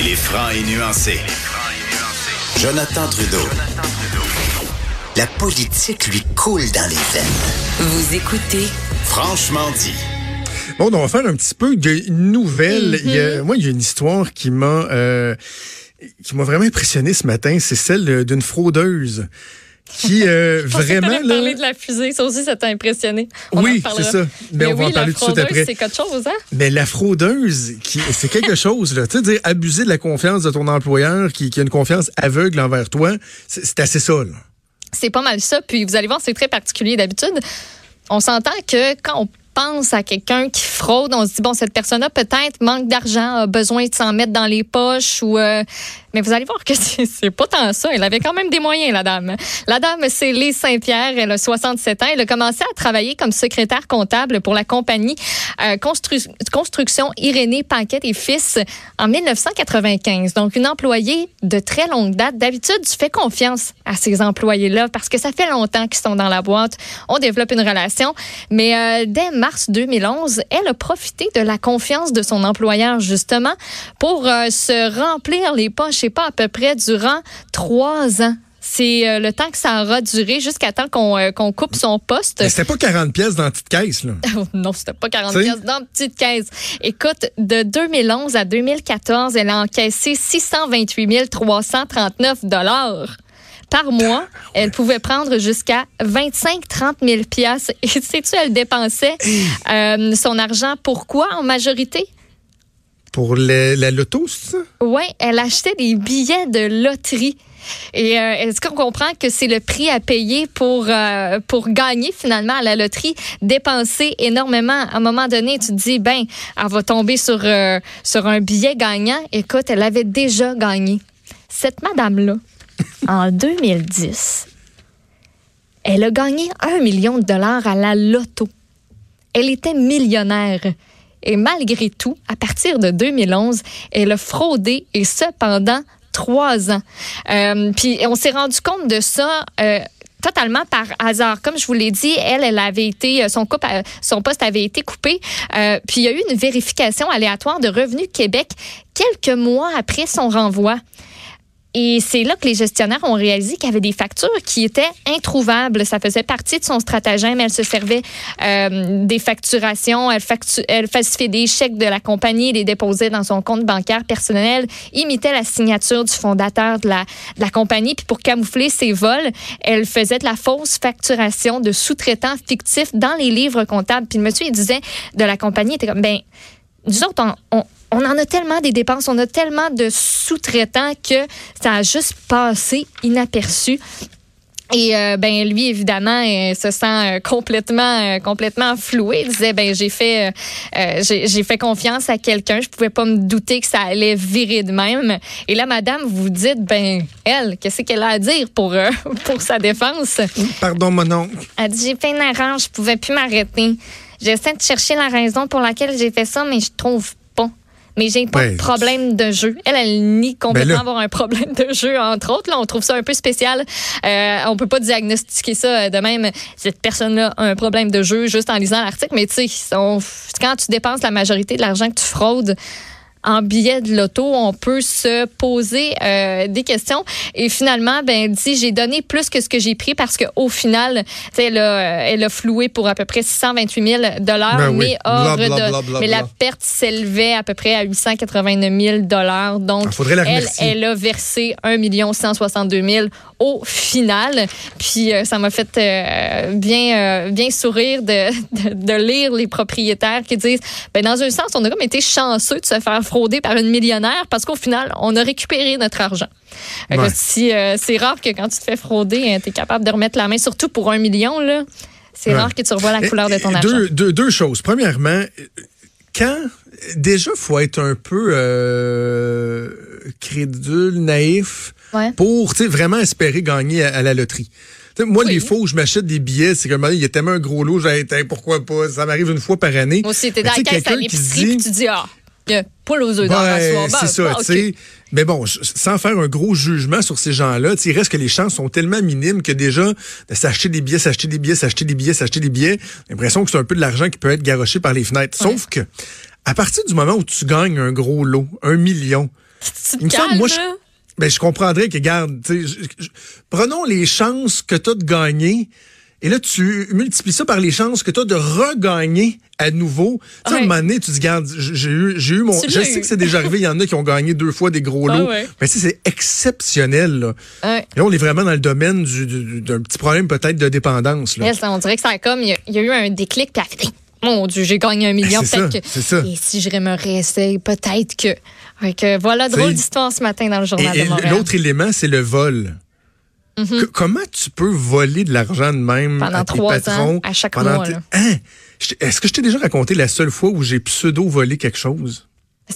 Il est franc et nuancé. Jonathan Trudeau. La politique lui coule dans les veines. Vous écoutez Franchement dit. Bon, on va faire un petit peu de nouvelles. Il y a- moi, il y a une histoire qui m'a euh, qui m'a vraiment impressionné ce matin. C'est celle d'une fraudeuse qui euh, vraiment Vraiment, parler là. de la fusée, ça aussi, ça t'a impressionné. On Oui, c'est ça. Mais on va oui, en parler la tout de suite fraudeuse, après. C'est quelque chose, hein? Mais la fraudeuse, qui c'est quelque chose là. Tu sais, dire abuser de la confiance de ton employeur, qui, qui a une confiance aveugle envers toi, c'est c'est assez ça. Là. C'est pas mal ça. Puis vous allez voir, c'est très particulier d'habitude. On s'entend que quand on pense à quelqu'un qui fraude, on se dit bon cette personne-là peut-être manque d'argent, a besoin de s'en mettre dans les poches ou euh, mais vous allez voir que c'est pas tant ça. Elle avait quand même des moyens, la dame. La dame, c'est Lise Saint-Pierre. Elle a 67 ans. Elle a commencé à travailler comme secrétaire comptable pour la compagnie euh, Constru- Construction Irénée Paquette et Fils en 1995. Donc, une employée de très longue date. D'habitude, tu fais confiance à ces employés-là parce que ça fait longtemps qu'ils sont dans la boîte. On développe une relation. Mais euh, dès mars 2011, elle a profité de la confiance de son employeur, justement, pour euh, se remplir les poches, je sais pas, à peu près durant trois ans. C'est euh, le temps que ça aura duré jusqu'à temps qu'on euh, qu'on coupe son poste. Mais c'était pas 40 pièces dans la petite caisse là. Oh, non, c'était pas 40 T'sais? pièces dans une petite caisse. Écoute, de 2011 à 2014, elle a encaissé 628 339 dollars par mois. Elle pouvait prendre jusqu'à 25-30 000 piastres. Et sais-tu, elle dépensait euh, son argent pourquoi en majorité? Pour la loto, c'est ça? Oui, elle achetait des billets de loterie. Et euh, est-ce qu'on comprend que c'est le prix à payer pour, euh, pour gagner finalement à la loterie, dépenser énormément? À un moment donné, tu te dis, ben, elle va tomber sur, euh, sur un billet gagnant. Écoute, elle avait déjà gagné. Cette madame-là, en 2010, elle a gagné un million de dollars à la loto. Elle était millionnaire. Et malgré tout, à partir de 2011, elle a fraudé et ce pendant trois ans. Euh, puis on s'est rendu compte de ça. euh, totalement par hasard. Comme je vous l'ai dit, elle, elle avait été, euh, son poste avait été coupé. Puis il y a eu une vérification aléatoire de Revenu Québec quelques mois après son renvoi. Et c'est là que les gestionnaires ont réalisé qu'il y avait des factures qui étaient introuvables. Ça faisait partie de son stratagème. Elle se servait euh, des facturations. Elle, factu elle falsifiait des chèques de la compagnie, les déposait dans son compte bancaire personnel, imitait la signature du fondateur de la, compagnie. Puis pour camoufler ses vols, elle faisait de la fausse facturation de sous-traitants fictifs dans les livres comptables. Puis le monsieur, il disait de la compagnie, il était comme, ben, nous autres, on, on en a tellement des dépenses, on a tellement de sous-traitants que ça a juste passé inaperçu. Et euh, ben lui évidemment euh, se sent euh, complètement euh, complètement floué. Il disait ben j'ai fait euh, j'ai fait confiance à quelqu'un, je pouvais pas me douter que ça allait virer de même. Et là madame vous dites ben elle qu'est-ce qu'elle a à dire pour pour sa défense? Pardon, mon oncle. Elle dit J'ai fait une erreur, je pouvais plus m'arrêter. J'essaie de chercher la raison pour laquelle j'ai fait ça, mais je trouve. Mais j'ai pas Ouais. de problème de jeu. Elle, elle nie complètement Ben là- avoir un problème de jeu, entre autres. Là, on trouve ça un peu spécial. Euh, on peut pas diagnostiquer ça euh, de même. Cette personne-là a un problème de jeu juste en lisant l'article. Mais tu sais, quand tu dépenses la majorité de l'argent que tu fraudes, en billets de loto, on peut se poser euh, des questions. Et finalement, ben, dit, j'ai donné plus que ce que j'ai pris parce qu'au final, tu sais, elle a, elle a floué pour à peu près 628 000 dollars, Ben mais hors Bla, bla, de, bla, bla, mais la perte s'élevait à peu près à 889 000 dollars. Donc, Ah, faudrait la elle, elle a versé 1 162 000 au final. Puis euh, ça m'a fait euh, bien, euh, bien sourire de, de, de lire les propriétaires qui disent, ben dans un sens, on a comme été chanceux de se faire frauder par une millionnaire parce qu'au final, on a récupéré notre argent. Que si, euh, c'est rare que quand tu te fais frauder, tu es capable de remettre la main, surtout pour un million. là. C'est Ouais. rare que tu revois la couleur de ton argent. deux, deux, deux choses. Premièrement, quand déjà faut être un peu crédule, naïf Ouais. pour vraiment espérer gagner à, à la loterie. Moi, Oui. les fois où je m'achète des billets, c'est comme il y a tellement un gros lot, j'ai pourquoi pas, ça m'arrive une fois par année. Moi aussi, t'es dans la caisse à l'épicerie, dit- tu dis, ah, a pas aux œufs dans la Ouais, soirée. c'est ça, sais. Mais bon, sans faire un gros jugement sur ces gens-là, il reste que les chances sont tellement minimes que déjà, de s'acheter des billets, s'acheter des billets, s'acheter des billets, s'acheter des billets, j'ai l'impression que c'est un peu de l'argent qui peut être garoché par les fenêtres. Sauf que, à partir du moment où tu gagnes un gros lot, un million, Tu te calmes, moi, je, ben, je comprendrais que, je- prenons les chances que tu as de gagner. Et là, tu multiplies ça par les chances que tu as de regagner à nouveau. Tu sais, à un moment donné, tu te dis, regarde, j'ai eu, j'ai eu mon. Tu Je sais eu. que c'est déjà arrivé, il y en a qui ont gagné deux fois des gros Ah lots. ouais. Mais tu sais, c'est exceptionnel, là. Ouais. Là, on est vraiment dans le domaine du- du- d'un petit problème peut-être de dépendance, là. Yes, on dirait que ça a comme, il y a, il y a eu un déclic, puis elle fait, mon Dieu, j'ai gagné un million, peut-être ça, que. c'est ça. Et si je me réessaye, peut-être que. Voilà, drôle d'histoire ce matin dans le journal et de Montréal. l'autre élément, c'est le vol. Que- comment tu peux voler de l'argent de même Pendant à tes trois patrons ans, à chaque pendant mois. Hein? Est-ce que je t'ai déjà raconté la seule fois où j'ai pseudo-volé quelque chose? Mais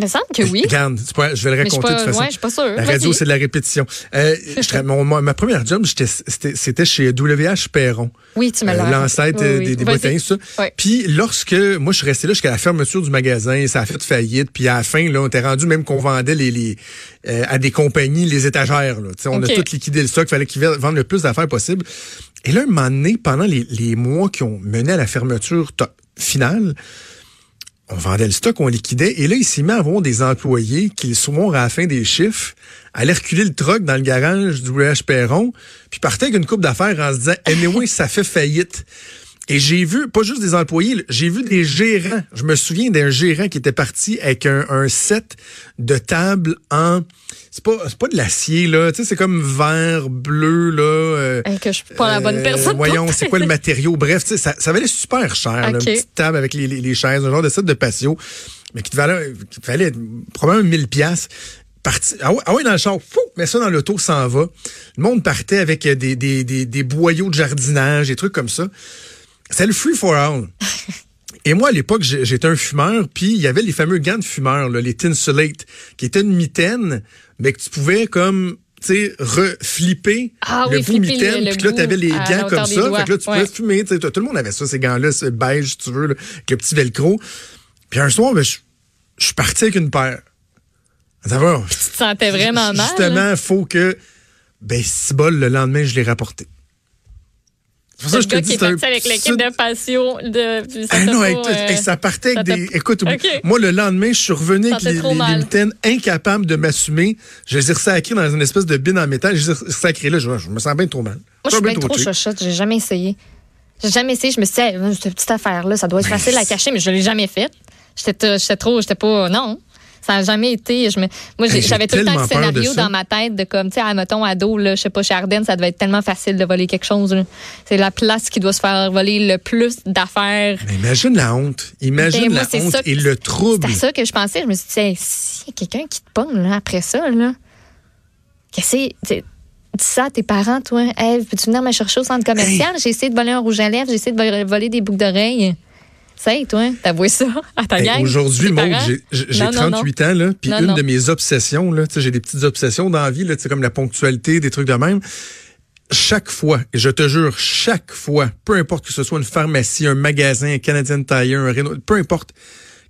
me semble que oui. Regarde, je vais le raconter pas- de toute façon. ouais, je suis pas sûre. La radio, c'est de la répétition. Euh, je mon- ma première job, c'était chez WH Perron. Oui, tu me l'as Euh, l'ancêtre Oui, oui. des, des ça. Puis lorsque moi je suis resté là jusqu'à la fermeture du magasin, ça a fait faillite. Puis à la fin, là, on était rendu même qu'on vendait les, les euh, à des compagnies les étagères. Là. On a tout liquidé le stock, fallait qu'ils vendent le plus d'affaires possible. Et là, un moment donné, pendant les, les mois qui ont mené à la fermeture finale, on vendait le stock, on liquidait. Et là, il s'est mis à des employés qui, souvent, à la fin des chiffres, allaient reculer le truck dans le garage du WH Perron, puis partaient avec une coupe d'affaires en se disant, anyway, ça fait faillite. Et j'ai vu, pas juste des employés, j'ai vu des gérants. Je me souviens d'un gérant qui était parti avec un, un set de table en... C'est pas, c'est pas de l'acier, là. Tu sais, c'est comme vert, bleu, là. euh, que je suis pas la bonne euh, personne. Voyons, c'est quoi le matériau? Bref, tu sais, ça, ça valait super cher. là, une petite table avec les, les, les chaises, un genre de set de patio, mais qui te valait, qui te valait probablement 1000 pièces. Parti, ah, ouais, ah ouais, dans le char, fou, mets ça dans l'auto, s'en va. Le monde partait avec des, des, des, des boyaux de jardinage, des trucs comme ça. C'est le free for all. Et moi, à l'époque, j'étais un fumeur, puis il y avait les fameux gants de fumeur, là, les Tinsulate, qui étaient une mitaine, mais que tu pouvais comme, tu sais, reflipper Ah le oui, bout mitaine, puis là, t'avais les gants comme ça, fait que là, tu pouvais Ouais. fumer, tout le monde avait ça, ces gants-là, ce beige, si tu veux, là, avec le petit velcro. Puis un soir, ben, je je suis parti avec une paire. Ça va. Tu te sentais vraiment mal. Justement, il faut que, ben, si bol, le lendemain, je l'ai rapporté. C'est pour ça je te dis, c'est un avec l'équipe de patio. De, ah non, avec euh, hey, ça partait ça avec des. Écoute, OK. moi, le lendemain, je suis revenu avec les, trop les, les mitaines incapables de m'assumer. Je les ai sacrés dans une espèce de bin en métal. Je les ai sacrés là. Je, je me sens bien trop mal. Moi, je suis bien bien trop cheap. chochotte. J'ai jamais essayé. J'ai jamais essayé. Je me suis dit, hey, cette petite affaire-là, ça doit être Mais facile à cacher, mais je l'ai jamais faite. J'étais trop, j'étais pas, non. Ça n'a jamais été. Je me, moi, j'avais tout le temps le scénario dans ma tête de comme, tu sais, à mettons, ado, là, je sais pas, chez Ardennes, ça devait être tellement facile de voler quelque chose. C'est la place qui doit se faire voler le plus d'affaires. Mais imagine la honte. Imagine Ben, moi, la honte ça et le trouble. C'est ça que je pensais. Je me suis dit, hey, a quelqu'un qui te pogne là, après ça, là, qu'est-ce que c'est? Dis ça à tes parents, toi. Hey, peux-tu venir me chercher au centre commercial? J'ai essayé de voler un rouge à lèvres, j'ai essayé de vol- voler des boucles d'oreilles. C'est, toi, t'avoues ça à ta Hey, gang? Aujourd'hui, Maud, j'ai- j'ai j'ai Non, non, non. 38 ans, là, puis une non. de mes obsessions, là, sais, j'ai des petites obsessions dans la vie, là, sais, comme la ponctualité, des trucs de même. Chaque fois, et je te jure, chaque fois, peu importe que ce soit une pharmacie, un magasin, un Canadian Tire, un Renault, peu importe,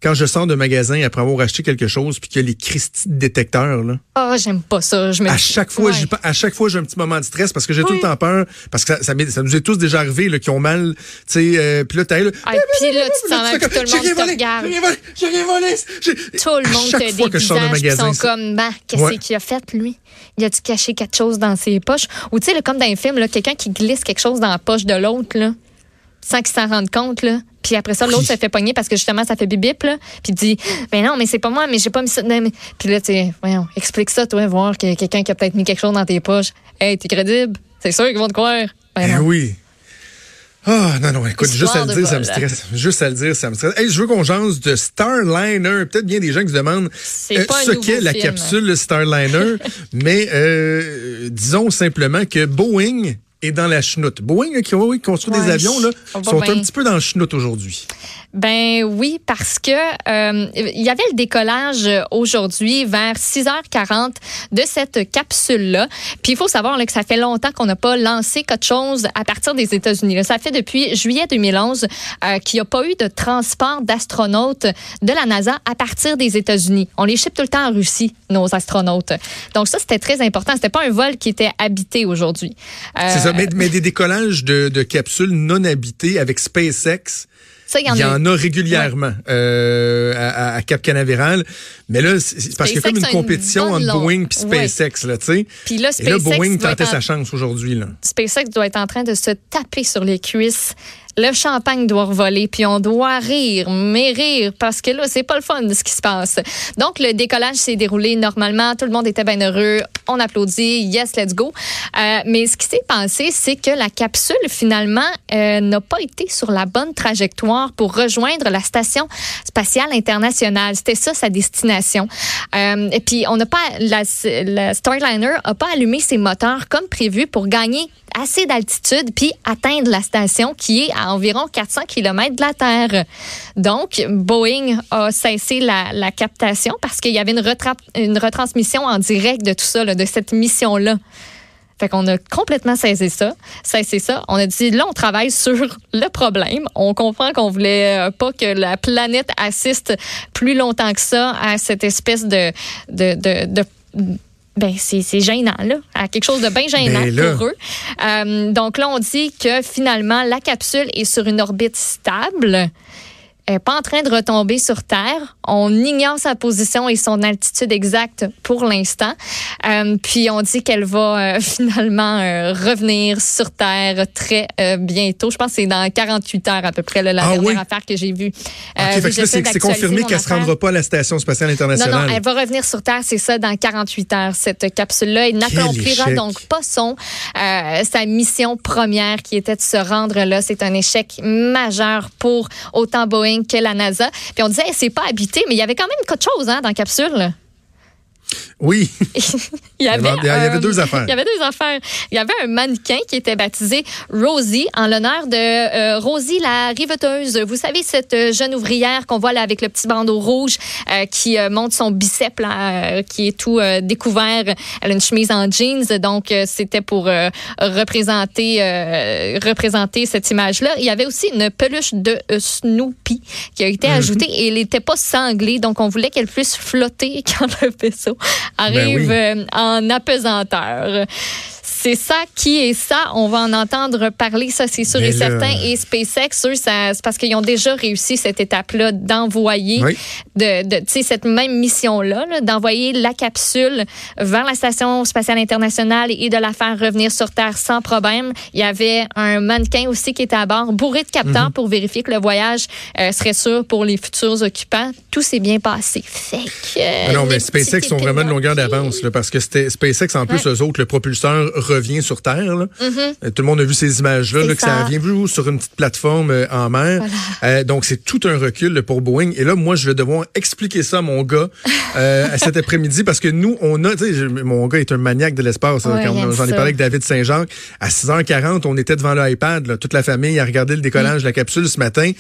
quand je sors de magasin après avoir acheté quelque chose, puis qu'il y a les Christy de détecteurs, là, Ah, j'aime pas ça. Je me à chaque fois, Ouais. à chaque fois, j'ai un petit moment de stress parce que j'ai tout le temps peur, parce que ça, ça, m'est- ça nous est tous déjà arrivé, là, qui ont mal, tu sais, euh, puis là, t'as là, Ah, puis là, tu t'en vas, tout le j'ai monde te regarde. J'ai rien volé, j'ai Tout le monde te fois que je sors magasin, sont comme, bah, qu'est-ce qu'il a fait, lui? Il a-tu caché quelque chose dans ses poches? Ou tu sais, comme dans un film, là, quelqu'un qui glisse quelque chose dans la poche de l'autre, là, sans qu'il s'en rende compte, là. Puis après ça, l'autre Oui. se fait pogner parce que justement, ça fait bip-bip, là. Puis il dit, ben non, mais c'est pas moi, mais j'ai pas mis ça mes- Puis là, tu sais, voyons, explique ça, toi, voir a quelqu'un qui a peut-être mis quelque chose dans tes poches. Hey, t'es crédible? C'est sûr qu'ils vont te croire. Ben non. oui. Ah, non, non, écoute, juste à le dire, ça me stresse. Juste à le dire, ça me stresse. Hey, je veux qu'on jase de Starliner. Peut-être bien des gens qui se demandent un ce qu'est la capsule Starliner. mais euh, disons simplement que Boeing dans la chenoute. Boeing, là, qui oui, construit des avions, là, sont un petit peu dans la chenoute aujourd'hui. Ben oui, parce que euh, il y avait le décollage euh, aujourd'hui vers 6h40 de cette capsule-là. Puis il faut savoir là, que ça fait longtemps qu'on n'a pas lancé quelque chose à partir des États-Unis. Ça fait depuis juillet 2011 euh, qu'il n'y a pas eu de transport d'astronautes de la NASA à partir des États-Unis. On les ship tout le temps en Russie, nos astronautes. Donc ça, c'était très important. C'était pas un vol qui était habité aujourd'hui. Euh, C'est ça, mais, mais des décollages de, de capsules non habitées avec SpaceX, Ça, il y en, Il y a. en a régulièrement euh, à, à Cap Canaveral. Mais là, c'est parce qu'il y a comme une SpaceX compétition entre Boeing et Ouais. SpaceX, là, tu sais. Puis là, Et là, SpaceX Boeing tentait en- sa chance aujourd'hui. SpaceX doit être en train de se taper sur les cuisses. Le champagne doit revoler, puis on doit rire, mais rire, parce que là, c'est pas le fun de ce qui se passe. Donc, le décollage s'est déroulé normalement, tout le monde était bien heureux, on applaudit, yes, let's go. Euh, mais ce qui s'est passé, c'est que la capsule, finalement, euh, n'a pas été sur la bonne trajectoire pour rejoindre la station spatiale internationale. C'était ça, sa destination. Euh, et puis, on n'a pas, la, Starliner n'a pas allumé ses moteurs comme prévu pour gagner assez d'altitude puis atteindre la station qui est à environ 400 km de la Terre. Donc, Boeing a cessé la, captation parce qu'il y avait une, retra- une retransmission en direct de tout ça, de cette mission-là. Fait qu'on a complètement cessé ça. Cessé ça. On a dit, là, on travaille sur le problème. On comprend qu'on voulait euh, pas que la planète assiste plus longtemps que ça à cette espèce de, de, de, de ben, c'est gênant, là. À quelque chose de bien gênant Ben pour eux. Euh, donc là, on dit que finalement, la capsule est sur une orbite stable. N'est pas en train de retomber sur Terre. On ignore sa position et son altitude exacte pour l'instant. Euh, puis on dit qu'elle va euh, finalement euh, revenir sur Terre très euh, bientôt. Je pense que c'est dans 48 heures à peu près là, la Ah dernière oui? affaire que j'ai vue. OK, fait que là, c'est confirmé qu'elle se rendra pas à la Station spatiale non, internationale. non, elle va revenir sur Terre, c'est ça, dans 48 heures, cette capsule-là. Elle n'accomplira donc pas son, euh, sa mission première qui était de se rendre là. C'est un échec majeur pour autant Boeing que la NASA. Puis on disait, c'est pas habité, mais il y avait quand même quelque chose hein, dans la capsule. Oui. Il y avait, il y avait un- deux affaires. Il y avait deux affaires. Il y avait un mannequin qui était baptisé Rosie en l'honneur de euh, Rosie la riveteuse. Vous savez cette euh, jeune ouvrière qu'on voit là avec le petit bandeau rouge euh, qui euh, montre son bicep là, qui est tout découvert. Elle a une chemise en jeans, donc c'était pour représenter représenter cette image-là. Il y avait aussi une peluche de Snoopy qui a été ajoutée et elle n'était pas sanglée, donc on voulait qu'elle puisse flotter quand le vaisseau arrive oui. euh, en apesanteur. C'est ça qui est ça. On va en entendre parler, ça c'est sûr Mais et certain. Et SpaceX, eux, ça- c'est parce qu'ils ont déjà réussi cette étape-là d'envoyer Oui. de, de tu sais, cette même mission-là, là, d'envoyer la capsule vers la station spatiale internationale et de la faire revenir sur Terre sans problème. Il y avait un mannequin aussi qui était à bord, bourré de capteurs pour vérifier que le voyage euh, serait sûr pour les futurs occupants. Tout s'est bien passé. Fait que, Ah non, le mais SpaceX sont vraiment de longueur d'avance, parce que c'était SpaceX, en plus, Ouais. eux autres, le propulseur revient sur Terre. là. Euh, Tout le monde a vu ces images-là, là, que ça vient vu sur une petite plateforme euh, en mer. Euh, donc, c'est tout un recul pour Boeing. Et là, moi, je vais devoir expliquer ça à mon gars euh, à cet après-midi, parce que nous, on a, mon gars est un maniaque de l'espace. Ouais, on- J'en ai parlé avec David Saint-Jacques. À 6h40, on était devant l'iPad, toute la famille a regardé le décollage de la capsule ce matin.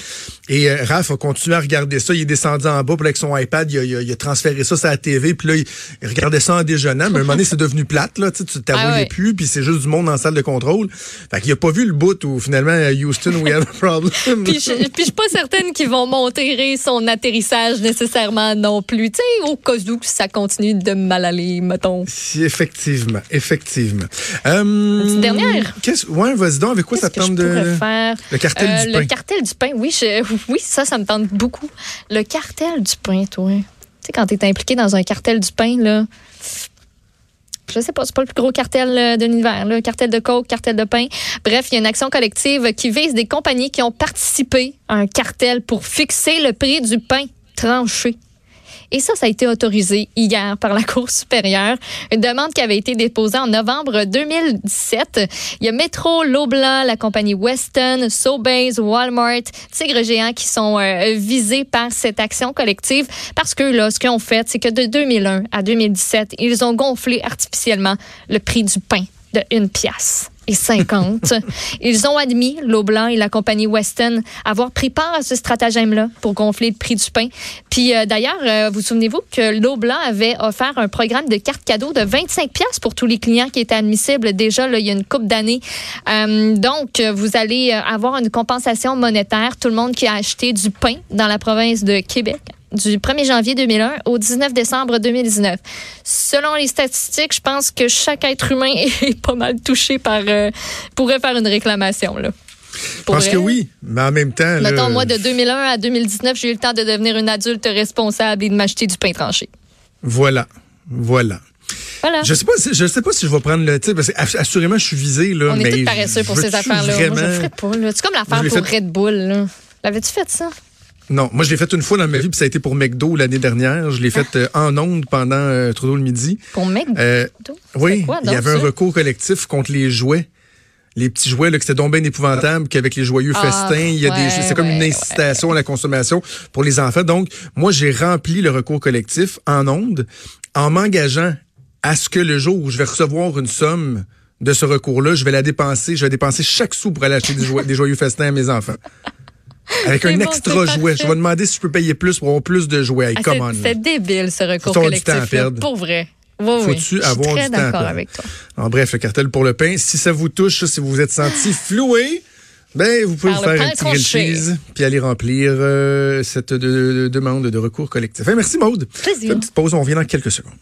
Et euh, Raph a continué à regarder ça. Il est descendu en bas, puis avec son iPad, il a, il a- il a transféré ça sur la TV, puis là, il, il regardait ça en déjeunant. Mais à un moment donné, c'est devenu plate, là, tu t'avouais Ah ouais. plus, puis c'est juste du monde en salle de contrôle. Fait qu'il a pas vu le bout où finalement, à Houston, we have a problem. Puis je, puis suis pas certaine qu'ils vont monter son atterrissage nécessairement non plus. Tu sais, au cas où ça continue de mal aller, mettons. Si, effectivement, effectivement. Euh, petite dernière? qu'est-ce- Ouais, vas-y donc, avec quoi ça te tente de... faire? Le cartel Euh, du le pain. cartel du pain, oui, je- oui, ça, ça me tente beaucoup. Le cartel du pain, toi. Tu sais, quand t'es impliqué dans un cartel du pain, là. Je sais pas, c'est pas le plus gros cartel euh, de l'univers, là. Cartel de coke, cartel de pain. Bref, il y a une action collective qui vise des compagnies qui ont participé à un cartel pour fixer le prix du pain tranché. Et ça, ça a été autorisé hier par la Cour supérieure. Une demande qui avait été déposée en novembre 2017. Il y a Metro, Loblaw, la compagnie Weston, Sobeys, Walmart, Tigre Géant qui sont euh, visés par cette action collective parce que là, ce qu'ils ont fait, c'est que de 2001 à 2017, ils ont gonflé artificiellement le prix du pain de une pièce et 50. Ils ont admis, Loblanc et la compagnie Weston, avoir pris part à ce stratagème-là pour gonfler le prix du pain. Puis euh, d'ailleurs, euh, vous souvenez-vous que Loblanc avait offert un programme de carte cadeau de 25 pièces pour tous les clients qui étaient admissibles déjà là, il y a une couple d'années. Euh, donc, vous allez avoir une compensation monétaire, tout le monde qui a acheté du pain dans la province de Québec du 1er janvier 2001 au 19 décembre 2019. Selon les statistiques, je pense que chaque être humain est pas mal touché par... euh, pourrait faire une réclamation, là. Je pense que oui, mais en même temps. Mettons, moi, de 2001 à 2019, j'ai eu le temps de devenir une adulte responsable et de m'acheter du pain tranché. Voilà. Voilà. Voilà. Je sais pas si, je sais pas si je vais prendre le titre parce que assurément je suis visé là On mais est tous paresseux pour ces affaires-là. Vraiment... Moi, je ferais pas. C'est comme l'affaire pour fait... Red Bull. L'avais-tu fait ça? Non, moi je l'ai fait une fois dans ma vie, puis ça a été pour McDo l'année dernière. Je l'ai fait euh, en ondes pendant euh, Trudeau le midi. Pour McDo? Euh, oui, quoi, il y avait un recours collectif contre les jouets. Les petits jouets, là, que c'était donc bien épouvantable qu'avec les joyeux ah, festins, il y a des, c'est comme une incitation à la consommation pour les enfants. Donc, moi, j'ai rempli le recours collectif en ondes en m'engageant à ce que le jour où je vais recevoir une somme de ce recours-là, je vais la dépenser, je vais dépenser chaque sou pour aller acheter des joyeux festins à mes enfants. Avec un extra jouet. Je vais demander si je peux payer plus pour avoir plus de jouets. Ah, c'est débile, ce recours collectif. Là, pour vrai. Oui, Faut-tu avoir très du temps d'accord avec toi. En bref, le cartel pour le pain. Si ça vous touche, si vous vous êtes senti floué, ben, vous pouvez vous faire un petit grill cheese puis aller remplir euh, cette de, de, demande de recours collectif. merci, Maude. Plaisir. Une petite pause, on revient dans quelques secondes.